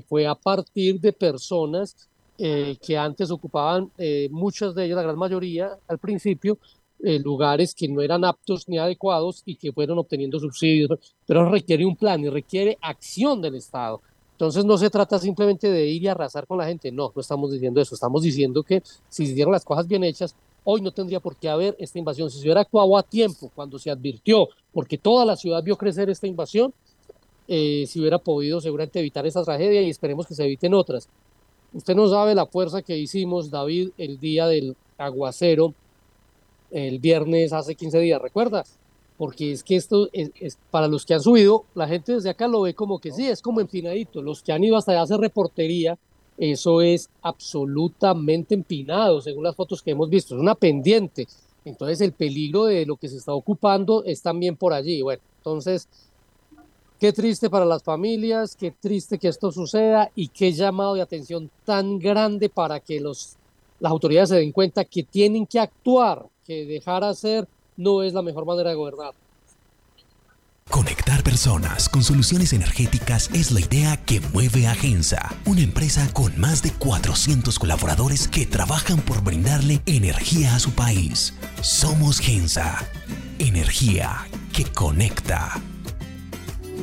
fue a partir de personas que antes ocupaban, muchas de ellas, la gran mayoría, al principio, lugares que no eran aptos ni adecuados y que fueron obteniendo subsidios, pero requiere un plan y requiere acción del Estado. Entonces no se trata simplemente de ir y arrasar con la gente, no, no estamos diciendo eso, estamos diciendo que si se hicieran las cosas bien hechas, hoy no tendría por qué haber esta invasión. Si se hubiera actuado a tiempo, cuando se advirtió, porque toda la ciudad vio crecer esta invasión, eh, se hubiera podido seguramente evitar esa tragedia y esperemos que se eviten otras. Usted no sabe la fuerza que hicimos, David, el día del aguacero, el viernes hace 15 días, ¿recuerda? porque es que esto es, para los que han subido, la gente desde acá lo ve como que sí, es como empinadito, los que han ido hasta allá a hacer reportería, eso es absolutamente empinado, según las fotos que hemos visto, es una pendiente, entonces el peligro de lo que se está ocupando es también por allí, bueno, entonces, qué triste para las familias, qué triste que esto suceda y qué llamado de atención tan grande para que los, las autoridades se den cuenta que tienen que actuar, que dejar hacer no es la mejor manera de gobernar. Conectar personas con soluciones energéticas es la idea que mueve a Gensa, una empresa con más de 400 colaboradores que trabajan por brindarle energía a su país. Somos Gensa, energía que conecta.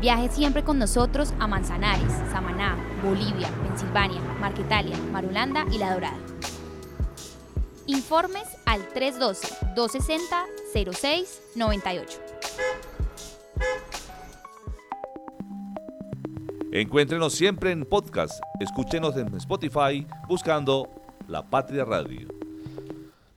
Viaje siempre con nosotros a Manzanares, Samaná, Bolivia, Pensilvania, Marquetalia, Marulanda y La Dorada. Informes al 312-260-0698. Encuéntrenos siempre en podcast. Escúchenos en Spotify buscando La Patria Radio.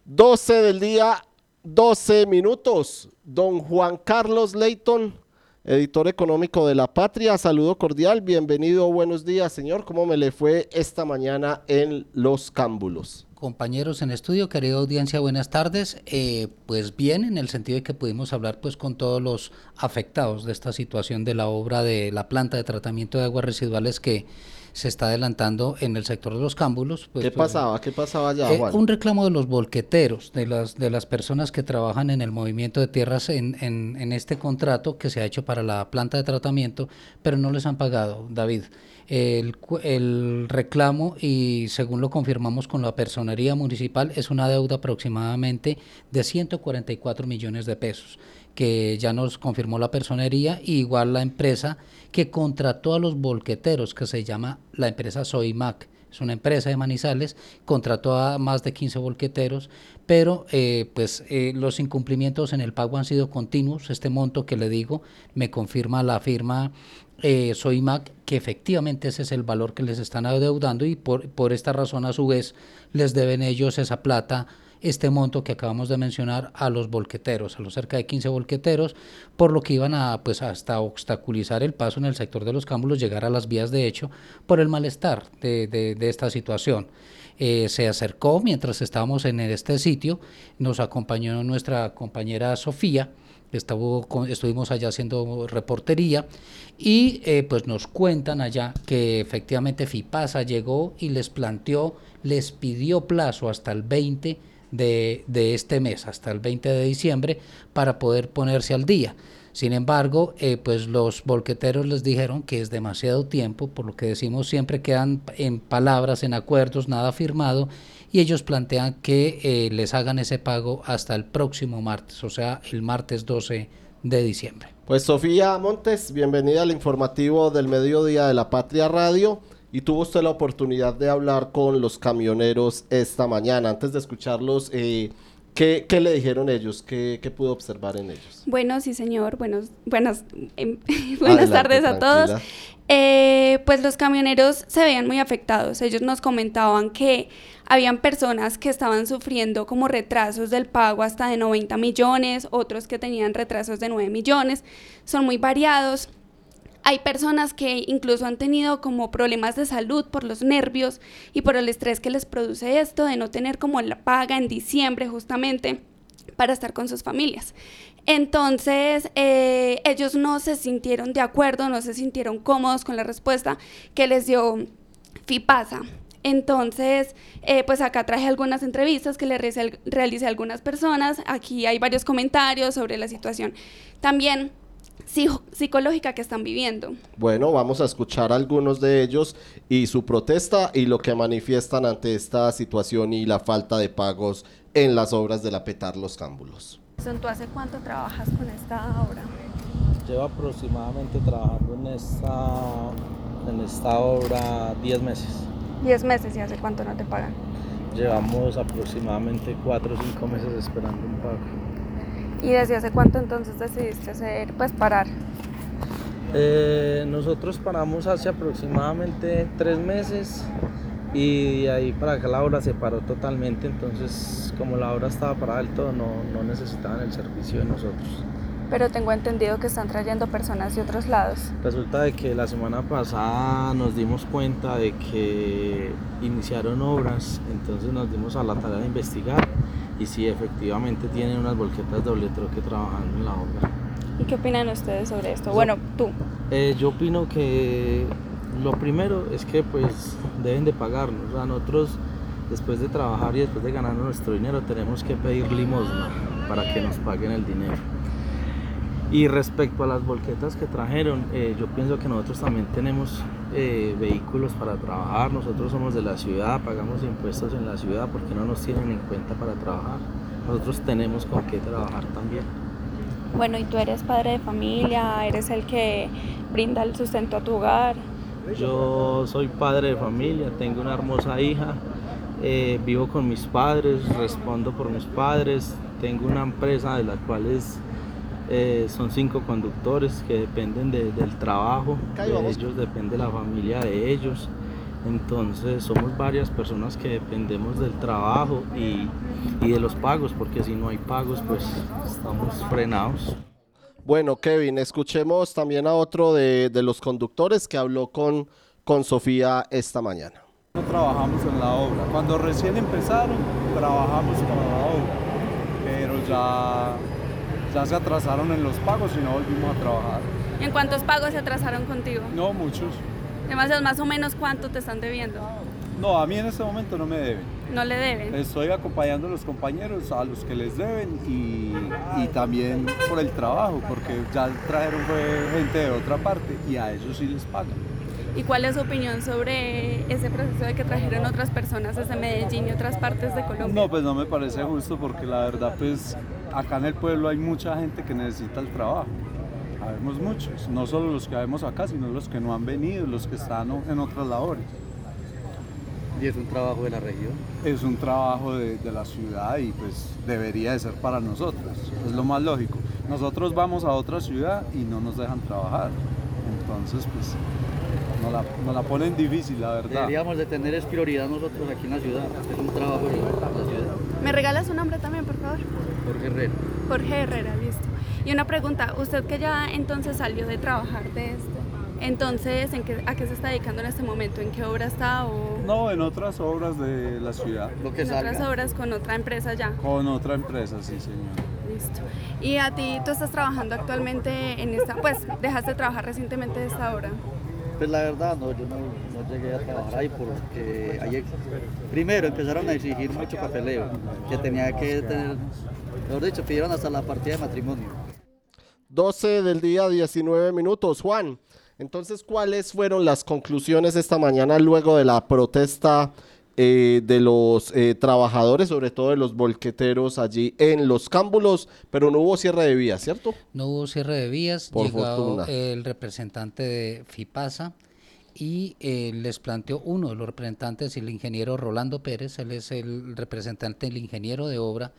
12 del día, 12 minutos. Don Juan Carlos Leighton editor económico de La Patria. Saludo cordial, bienvenido, buenos días, señor. ¿Cómo me le fue esta mañana en Los Cámbulos? Compañeros en estudio, querida audiencia, buenas tardes. Eh, pues bien, en el sentido de que pudimos hablar pues con todos los afectados de esta situación de la obra de la planta de tratamiento de aguas residuales que se está adelantando en el sector de los cámbulos. Pues, ¿Qué pues, pasaba? ¿Qué pasaba allá, eh, un reclamo de los volqueteros, de las, de las personas que trabajan en el movimiento de tierras en, en, en este contrato que se ha hecho para la planta de tratamiento, pero no les han pagado, David. El, el, reclamo y según lo confirmamos con la personería municipal es una deuda aproximadamente de 144 millones de pesos que ya nos confirmó la personería y igual la empresa que contrató a los volqueteros, que se llama la empresa Soimac. Es una empresa de Manizales, contrató a más de 15 volqueteros, pero eh, pues eh, los incumplimientos en el pago han sido continuos. Este monto que le digo me confirma la firma eh, Soimac que efectivamente ese es el valor que les están adeudando y por, por esta razón a su vez les deben ellos esa plata este monto que acabamos de mencionar a los volqueteros, a los cerca de 15 volqueteros, por lo que iban a pues hasta obstaculizar el paso en el sector de los cámbulos, llegar a las vías de hecho por el malestar de, de, esta situación. Eh, se acercó mientras estábamos en este sitio, nos acompañó nuestra compañera Sofía, estuvimos allá haciendo reportería y eh, pues nos cuentan allá que efectivamente FIPASA llegó y les planteó, les pidió plazo hasta el 20 de, de este mes, hasta el 20 de diciembre, para poder ponerse al día. Sin embargo, eh, pues los bolqueteros les dijeron que es demasiado tiempo, por lo que decimos siempre quedan en palabras, en acuerdos, nada firmado, y ellos plantean que eh, les hagan ese pago hasta el próximo martes, o sea, el martes 12 de diciembre. Pues Sofía Montes, bienvenida al informativo del mediodía de la Patria Radio. Y tuvo usted la oportunidad de hablar con los camioneros esta mañana. Antes de escucharlos, eh, ¿Qué, ¿Qué, le dijeron ellos? ¿Qué, ¿Qué, pudo observar en ellos? Bueno, sí, señor. Buenos, buenas em, buenas tardes a todos. Eh, pues los camioneros se veían muy afectados. Ellos nos comentaban que habían personas que estaban sufriendo como retrasos del pago hasta de 90 millones, otros que tenían retrasos de 9 millones. Son muy variados. Hay personas que incluso han tenido como problemas de salud por los nervios y por el estrés que les produce esto de no tener como la paga en diciembre justamente para estar con sus familias. Entonces, eh, ellos no se sintieron de acuerdo, no se sintieron cómodos con la respuesta que les dio FIPASA. Entonces, eh, pues acá traje algunas entrevistas que le realicé a algunas personas. Aquí hay varios comentarios sobre la situación. También psicológica que están viviendo. Bueno, vamos a escuchar algunos de ellos y su protesta y lo que manifiestan ante esta situación y la falta de pagos en las obras de la Petar Los Cámbulos. ¿Tú hace cuánto trabajas con esta obra? Llevo aproximadamente trabajando en esta, en esta obra 10 meses. 10 meses y hace cuánto no te pagan? Llevamos aproximadamente 4 o 5 meses esperando un pago. ¿Y desde hace cuánto entonces decidiste hacer, pues parar? Eh, nosotros paramos hace aproximadamente tres meses y de ahí para acá la obra se paró totalmente, entonces como la obra estaba parada del todo no, no necesitaban el servicio de nosotros. Pero tengo entendido que están trayendo personas de otros lados. Resulta de que la semana pasada nos dimos cuenta de que iniciaron obras, entonces nos dimos a la tarea de investigar y sí, efectivamente tienen unas volquetas doble troque trabajando en la obra. ¿Y qué opinan ustedes sobre esto? Bueno, tú. Eh, yo opino que lo primero es que pues deben de pagarnos. A nosotros después de trabajar y después de ganar nuestro dinero tenemos que pedir limosna para que nos paguen el dinero. Y respecto a las volquetas que trajeron, eh, yo pienso que nosotros también tenemos eh, vehículos para trabajar, nosotros somos de la ciudad, pagamos impuestos en la ciudad, porque no nos tienen en cuenta para trabajar? Nosotros tenemos con qué trabajar también. Bueno, y tú eres padre de familia, eres el que brinda el sustento a tu hogar. Yo soy padre de familia, tengo una hermosa hija, eh, vivo con mis padres, respondo por mis padres, tengo una empresa de la cual es eh, son cinco conductores que dependen del trabajo, de ellos depende la familia de ellos. Entonces somos varias personas que dependemos del trabajo y, de los pagos, porque si no hay pagos, pues estamos frenados. Bueno, Kevin, escuchemos también a otro de, los conductores que habló con, con Sofía esta mañana. No trabajamos en la obra. Cuando recién empezaron, trabajamos para la obra, pero ya ya se atrasaron en los pagos y no volvimos a trabajar. ¿En cuántos pagos se atrasaron contigo? No, muchos. Además, más o menos cuánto te están debiendo. No, a mí en este momento no me deben. ¿No le deben? Estoy acompañando a los compañeros a los que les deben y, y también por el trabajo, porque ya trajeron gente de otra parte y a ellos sí les pagan. ¿Y cuál es su opinión sobre ese proceso de que trajeron otras personas desde Medellín y otras partes de Colombia? No, pues no me parece justo porque la verdad pues acá en el pueblo hay mucha gente que necesita el trabajo. Habemos muchos, no solo los que vemos acá, sino los que no han venido, los que están en otras labores. ¿Y es un trabajo de la región? Es un trabajo de, de, la ciudad y pues debería de ser para nosotros, es lo más lógico. Nosotros vamos a otra ciudad y no nos dejan trabajar, entonces pues nos la, nos la ponen difícil, la verdad. Deberíamos de tener es prioridad nosotros aquí en la ciudad, es un trabajo de la ciudad. ¿Me regalas su nombre también, por favor? Jorge Herrera. Jorge Herrera, listo. Y una pregunta, usted que ya entonces salió de trabajar de esto, entonces, ¿en qué, ¿a qué se está dedicando en este momento? ¿En qué obra está? O... No, en otras obras de la ciudad. Lo que en salga. otras obras con otra empresa ya. Con otra empresa, sí, señor. Listo. ¿Y a ti, tú estás trabajando actualmente en esta, pues dejaste de trabajar recientemente de esta obra? Pues la verdad, no, yo no, no llegué a trabajar ahí porque ahí, primero empezaron a exigir mucho papeleo, que tenía que tener, mejor dicho, pidieron hasta la partida de matrimonio. 12 del día, 19 minutos. Juan, entonces, ¿cuáles fueron las conclusiones esta mañana luego de la protesta eh, de los eh, trabajadores, sobre todo de los volqueteros allí en los cámbulos, pero no hubo cierre de vías, ¿cierto? No hubo cierre de vías, Por llegó fortuna. el representante de FIPASA y eh, les planteó uno de los representantes, el ingeniero Rolando Pérez, él es el representante del ingeniero de obra,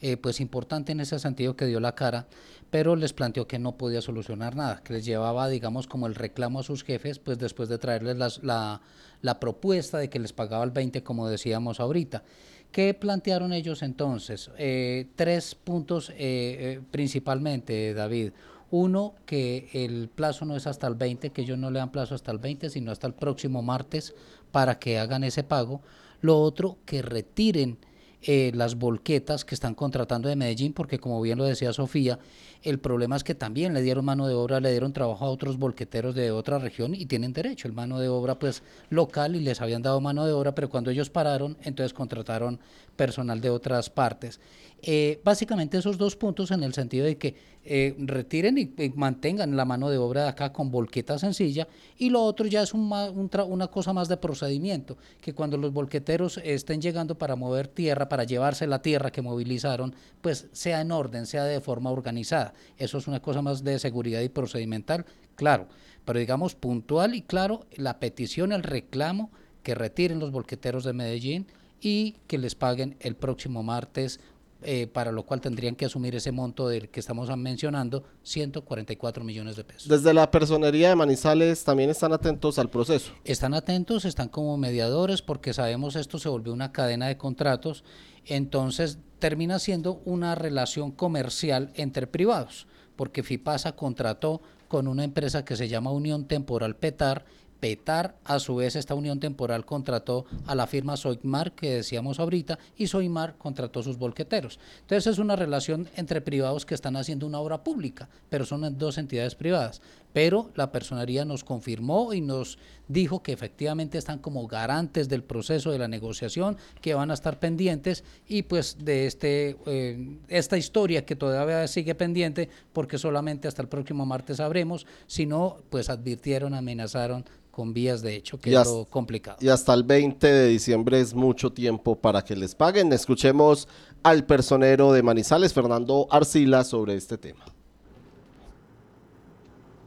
eh, pues importante en ese sentido que dio la cara, pero les planteó que no podía solucionar nada, que les llevaba, digamos, como el reclamo a sus jefes, pues después de traerles las- la, la propuesta de que les pagaba el 20, como decíamos ahorita. ¿Qué plantearon ellos entonces? Eh, tres puntos eh, eh, principalmente, David. Uno, que el plazo no es hasta el 20, que ellos no le dan plazo hasta el 20, sino hasta el próximo martes para que hagan ese pago. Lo otro, que retiren eh, las volquetas que están contratando de Medellín, porque como bien lo decía Sofía, el problema es que también le dieron mano de obra, le dieron trabajo a otros volqueteros de otra región y tienen derecho, el mano de obra pues local y les habían dado mano de obra, pero cuando ellos pararon, entonces contrataron personal de otras partes. Eh, básicamente esos dos puntos en el sentido de que eh, retiren y, mantengan la mano de obra de acá con volqueta sencilla y lo otro ya es un un una cosa más de procedimiento, que cuando los volqueteros estén llegando para mover tierra, para llevarse la tierra que movilizaron, pues sea en orden, sea de forma organizada. Eso es una cosa más de seguridad y procedimental, claro, pero digamos puntual y claro, la petición, el reclamo que retiren los volqueteros de Medellín y que les paguen el próximo martes eh, para lo cual tendrían que asumir ese monto del que estamos mencionando, 144 millones de pesos. Desde la personería de Manizales también están atentos al proceso. Están atentos, están como mediadores porque sabemos esto se volvió una cadena de contratos, entonces termina siendo una relación comercial entre privados, porque FIPASA contrató con una empresa que se llama Unión Temporal Petar, Petar, a su vez, esta unión temporal contrató a la firma Soymar, que decíamos ahorita, y Soymar contrató sus volqueteros. Entonces es una relación entre privados que están haciendo una obra pública, pero son dos entidades privadas. Pero la personería nos confirmó y nos dijo que efectivamente están como garantes del proceso de la negociación, que van a estar pendientes y pues de este eh, esta historia que todavía sigue pendiente, porque solamente hasta el próximo martes sabremos, si no, pues advirtieron, amenazaron con vías de hecho, que Y es lo complicado. Y hasta el 20 de diciembre es mucho tiempo para que les paguen. Escuchemos al personero de Manizales, Fernando Arcila, sobre este tema.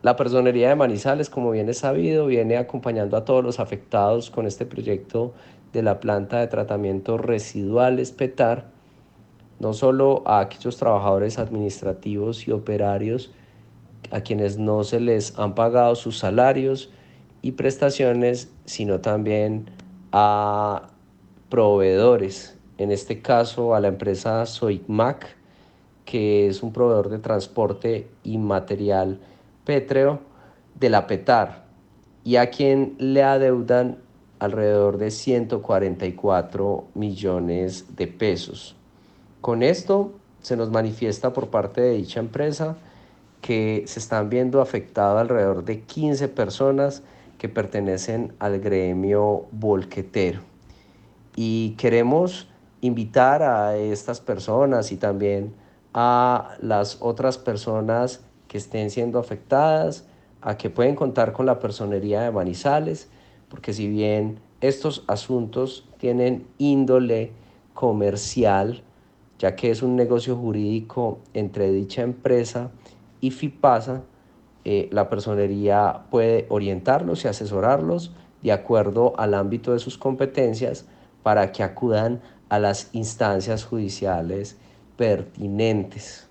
La personería de Manizales, como bien es sabido, viene acompañando a todos los afectados con este proyecto de la planta de tratamiento residuales PETAR, no solo a aquellos trabajadores administrativos y operarios a quienes no se les han pagado sus salarios y prestaciones, sino también a proveedores, en este caso a la empresa Soicmac, que es un proveedor de transporte y material pétreo de la PETAR, y a quien le adeudan alrededor de 144 millones de pesos. Con esto se nos manifiesta por parte de dicha empresa que se están viendo afectadas alrededor de 15 personas que pertenecen al gremio volquetero. Y queremos invitar a estas personas y también a las otras personas que estén siendo afectadas a que pueden contar con la personería de Manizales, porque si bien estos asuntos tienen índole comercial, ya que es un negocio jurídico entre dicha empresa y FIPASA, eh, la personería puede orientarlos y asesorarlos de acuerdo al ámbito de sus competencias para que acudan a las instancias judiciales pertinentes.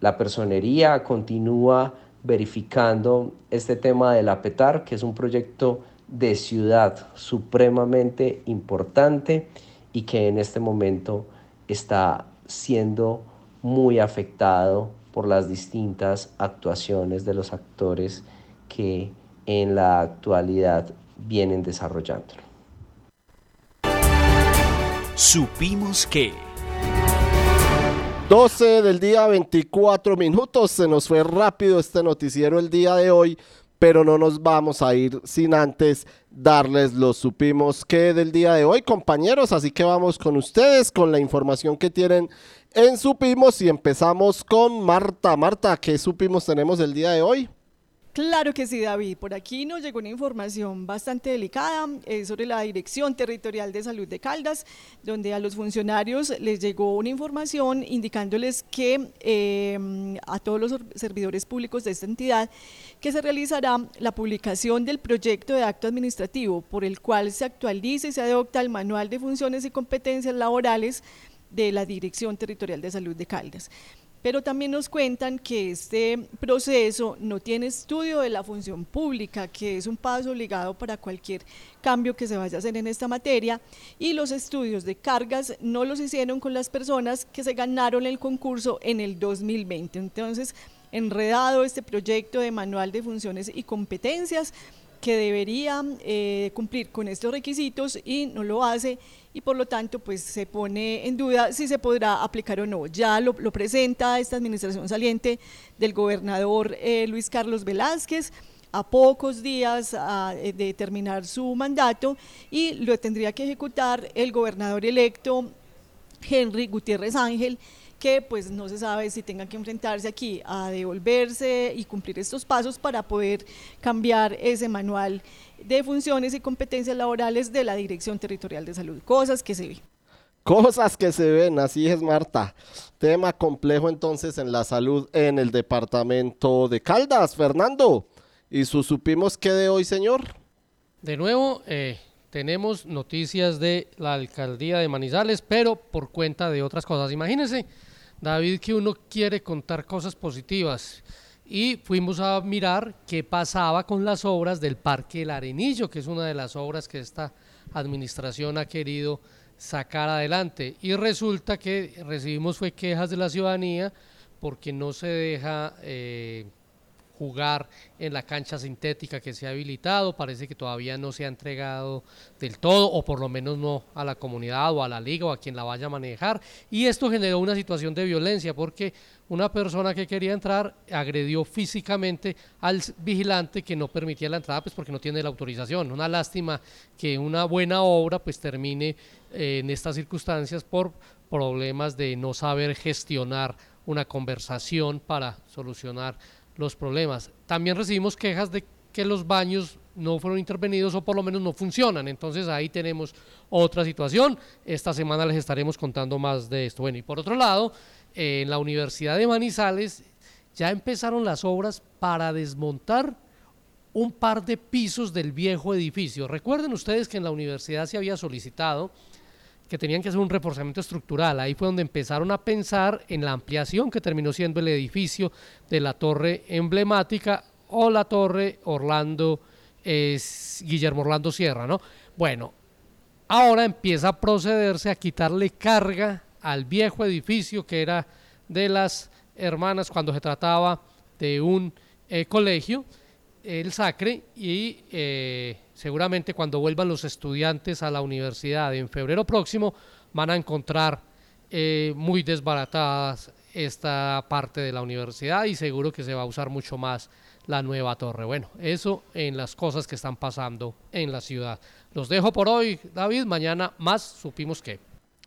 La personería continúa verificando este tema del APETAR, que es un proyecto de ciudad supremamente importante y que en este momento está siendo muy afectado por las distintas actuaciones de los actores que en la actualidad vienen desarrollándolo. Supimos que... 12 del día, 24 minutos. Se nos fue rápido este noticiero el día de hoy, pero no nos vamos a ir sin antes darles los supimos que del día de hoy, compañeros. Así que vamos con ustedes, con la información que tienen en supimos y empezamos con Marta. Marta, ¿qué supimos tenemos el día de hoy? Claro que sí, David. Por aquí nos llegó una información bastante delicada eh, sobre la Dirección Territorial de Salud de Caldas, donde a los funcionarios les llegó una información indicándoles que eh, a todos los servidores públicos de esta entidad que se realizará la publicación del proyecto de acto administrativo por el cual se actualiza y se adopta el manual de funciones y competencias laborales de la Dirección Territorial de Salud de Caldas pero también nos cuentan que este proceso no tiene estudio de la función pública, que es un paso obligado para cualquier cambio que se vaya a hacer en esta materia, y los estudios de cargas no los hicieron con las personas que se ganaron el concurso en el 2020. Entonces, enredado este proyecto de manual de funciones y competencias que debería eh, cumplir con estos requisitos y no lo hace y por lo tanto pues se pone en duda si se podrá aplicar o no. Ya lo, presenta esta administración saliente del gobernador eh, Luis Carlos Velázquez a pocos días eh, de terminar su mandato y lo tendría que ejecutar el gobernador electo Henry Gutiérrez Ángel que pues no se sabe si tengan que enfrentarse aquí a devolverse y cumplir estos pasos para poder cambiar ese manual de funciones y competencias laborales de la Dirección Territorial de Salud. Cosas que se ven. Cosas que se ven, así es Marta. Tema complejo entonces en la salud en el departamento de Caldas. Fernando, ¿y su supimos qué de hoy, señor? De nuevo, eh, tenemos noticias de la alcaldía de Manizales, pero por cuenta de otras cosas. Imagínense, David, que uno quiere contar cosas positivas y fuimos a mirar qué pasaba con las obras del Parque El Arenillo, que es una de las obras que esta administración ha querido sacar adelante. Y resulta que recibimos fue quejas de la ciudadanía porque no se deja eh, jugar en la cancha sintética que se ha habilitado, parece que todavía no se ha entregado del todo, o por lo menos no a la comunidad o a la liga o a quien la vaya a manejar. Y esto generó una situación de violencia porque una persona que quería entrar agredió físicamente al vigilante que no permitía la entrada pues porque no tiene la autorización. Una lástima que una buena obra pues termine eh, en estas circunstancias por problemas de no saber gestionar una conversación para solucionar los problemas. También recibimos quejas de que los baños no fueron intervenidos o por lo menos no funcionan. Entonces ahí tenemos otra situación. Esta semana les estaremos contando más de esto. Bueno, y por otro lado, en la Universidad de Manizales ya empezaron las obras para desmontar un par de pisos del viejo edificio. Recuerden ustedes que en la universidad se había solicitado que tenían que hacer un reforzamiento estructural. Ahí fue donde empezaron a pensar en la ampliación que terminó siendo el edificio de la torre emblemática o la torre Orlando, Guillermo Orlando Sierra, ¿no? Bueno, ahora empieza a procederse a quitarle carga al viejo edificio que era de las hermanas cuando se trataba de un eh, colegio, el Sacre, y eh, seguramente cuando vuelvan los estudiantes a la universidad en febrero próximo van a encontrar eh, muy desbaratadas esta parte de la universidad y seguro que se va a usar mucho más la nueva torre. Bueno, eso en las cosas que están pasando en la ciudad. Los dejo por hoy, David. Mañana más supimos que.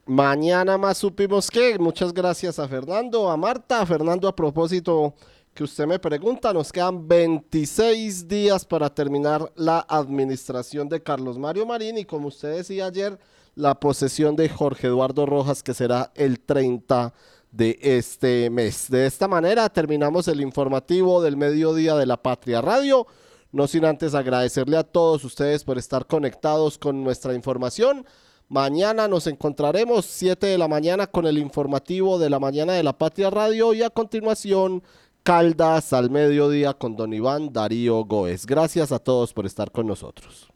Mañana más supimos que. Muchas gracias a Fernando, a Marta. Fernando, a propósito que usted me pregunta, nos quedan 26 días para terminar la administración de Carlos Mario Marín y como usted decía ayer, la posesión de Jorge Eduardo Rojas que será el 30 de este mes. De esta manera terminamos el informativo del mediodía de la Patria Radio. No sin antes agradecerle a todos ustedes por estar conectados con nuestra información. Mañana nos encontraremos 7 de la mañana con el informativo de la mañana de la Patria Radio y a continuación Caldas al mediodía con don Iván Darío Goes. Gracias a todos por estar con nosotros.